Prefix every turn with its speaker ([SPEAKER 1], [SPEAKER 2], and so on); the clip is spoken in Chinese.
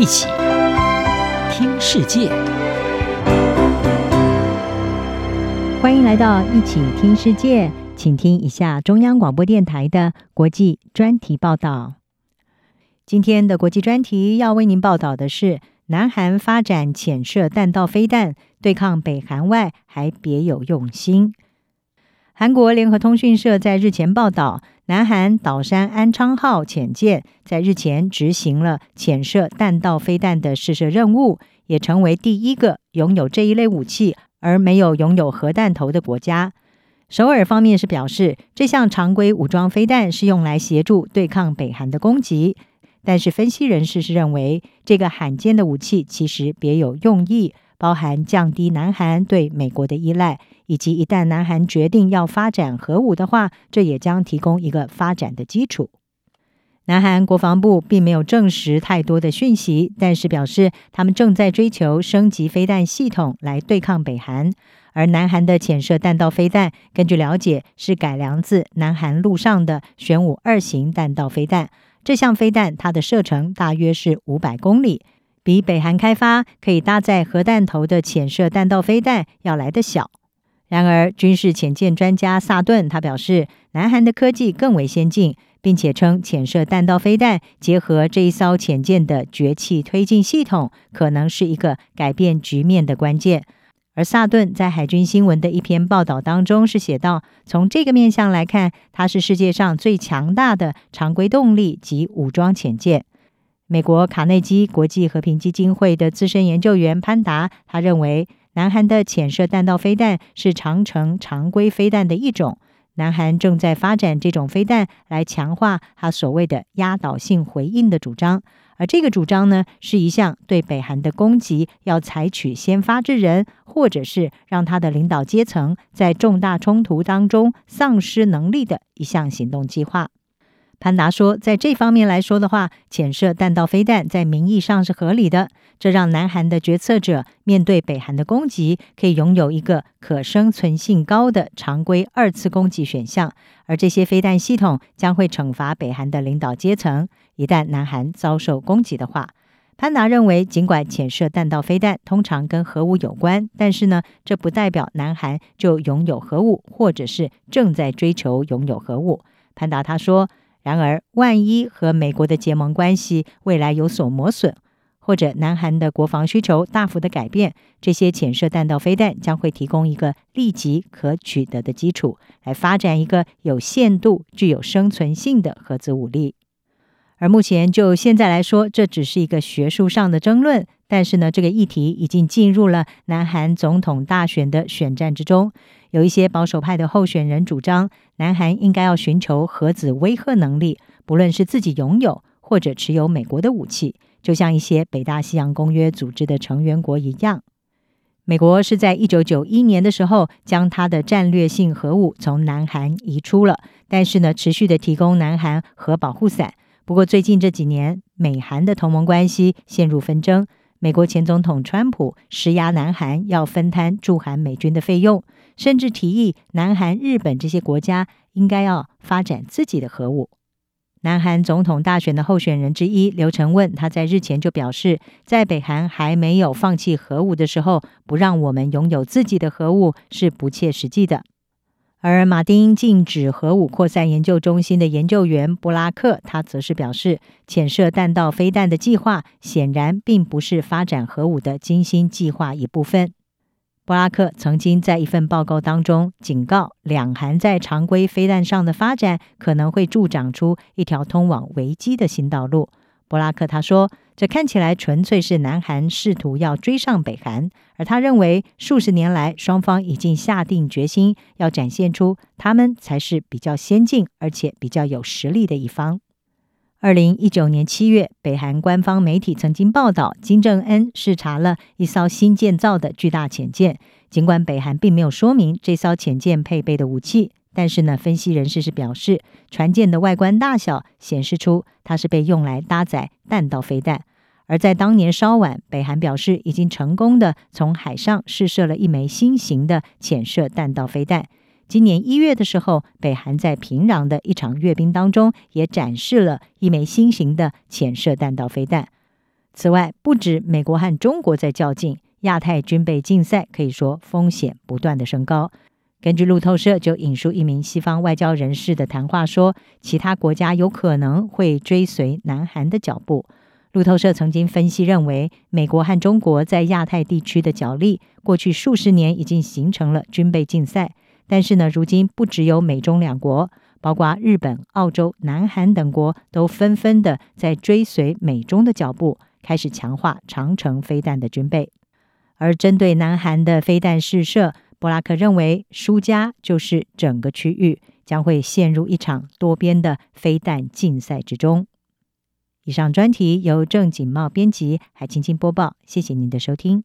[SPEAKER 1] 一起听世界，
[SPEAKER 2] 欢迎来到一起听世界，请听一下中央广播电台的国际专题报道。今天的国际专题要为您报道的是：南韩发展潜射弹道飞弹对抗北韩外，还别有用心。韩国联合通讯社在日前报道，南韩岛山安昌号潜舰在日前执行了潜射弹道飞弹的试射任务，也成为第一个拥有这一类武器而没有拥有核弹头的国家。首尔方面是表示，这项常规武装飞弹是用来协助对抗北韩的攻击，但是分析人士是认为，这个罕见的武器其实别有用意。包含降低南韩对美国的依赖，以及一旦南韩决定要发展核武的话，这也将提供一个发展的基础。南韩国防部并没有证实太多的讯息，但是表示他们正在追求升级飞弹系统来对抗北韩。而南韩的潜射弹道飞弹，根据了解是改良自南韩陆上的玄武二型弹道飞弹。这项飞弹它的射程大约是五百公里。比北韩开发可以搭载核弹头的潜射弹道飞弹要来得小。然而，军事潜舰专家萨顿他表示，南韩的科技更为先进，并且称潜射弹道飞弹结合这一艘潜舰的绝气推进系统，可能是一个改变局面的关键。而萨顿在海军新闻的一篇报道当中是写道：从这个面向来看，它是世界上最强大的常规动力及武装潜舰。美国卡内基国际和平基金会的资深研究员潘达，他认为，南韩的潜射弹道飞弹是长城常规飞弹的一种。南韩正在发展这种飞弹来强化他所谓的压倒性回应的主张，而这个主张呢，是一项对北韩的攻击要采取先发制人，或者是让他的领导阶层在重大冲突当中丧失能力的一项行动计划。潘达说，在这方面来说的话，潜射弹道飞弹在名义上是合理的。这让南韩的决策者面对北韩的攻击，可以拥有一个可生存性高的常规二次攻击选项。而这些飞弹系统将会惩罚北韩的领导阶层，一旦南韩遭受攻击的话。潘达认为，尽管潜射弹道飞弹通常跟核武有关，但是呢，这不代表南韩就拥有核武，或者是正在追求拥有核武。潘达他说。然而，万一和美国的结盟关系未来有所磨损，或者南韩的国防需求大幅的改变，这些潜射弹道飞弹将会提供一个立即可取得的基础，来发展一个有限度、具有生存性的核子武力。而目前就现在来说，这只是一个学术上的争论。但是呢，这个议题已经进入了南韩总统大选的选战之中。有一些保守派的候选人主张，南韩应该要寻求核子威慑能力，不论是自己拥有或者持有美国的武器，就像一些北大西洋公约组织的成员国一样。美国是在一九九一年的时候将它的战略性核武从南韩移出了，但是呢，持续的提供南韩核保护伞。不过最近这几年，美韩的同盟关系陷入纷争。美国前总统川普施压南韩要分摊驻韩美军的费用，甚至提议南韩、日本这些国家应该要发展自己的核武。南韩总统大选的候选人之一刘成问，他在日前就表示，在北韩还没有放弃核武的时候，不让我们拥有自己的核武是不切实际的。而马丁禁止核武扩散研究中心的研究员布拉克，他则是表示，潜射弹道飞弹的计划显然并不是发展核武的精心计划一部分。布拉克曾经在一份报告当中警告，两韩在常规飞弹上的发展可能会助长出一条通往危机的新道路。布拉克他说：“这看起来纯粹是南韩试图要追上北韩，而他认为数十年来双方已经下定决心要展现出他们才是比较先进而且比较有实力的一方。”二零一九年七月，北韩官方媒体曾经报道，金正恩视察了一艘新建造的巨大潜舰，尽管北韩并没有说明这艘潜舰配备的武器。但是呢，分析人士是表示，船舰的外观大小显示出它是被用来搭载弹道飞弹。而在当年稍晚，北韩表示已经成功的从海上试射了一枚新型的潜射弹道飞弹。今年一月的时候，北韩在平壤的一场阅兵当中也展示了一枚新型的潜射弹道飞弹。此外，不止美国和中国在较劲，亚太军备竞赛可以说风险不断的升高。根据路透社就引述一名西方外交人士的谈话说，其他国家有可能会追随南韩的脚步。路透社曾经分析认为，美国和中国在亚太地区的角力，过去数十年已经形成了军备竞赛。但是呢，如今不只有美中两国，包括日本、澳洲、南韩等国都纷纷的在追随美中的脚步，开始强化长城飞弹的军备。而针对南韩的飞弹试射，布拉克认为输家就是整个区域，将会陷入一场多边的飞弹竞赛之中。以上专题由郑锦茂编辑，还青青播报，谢谢您的收听。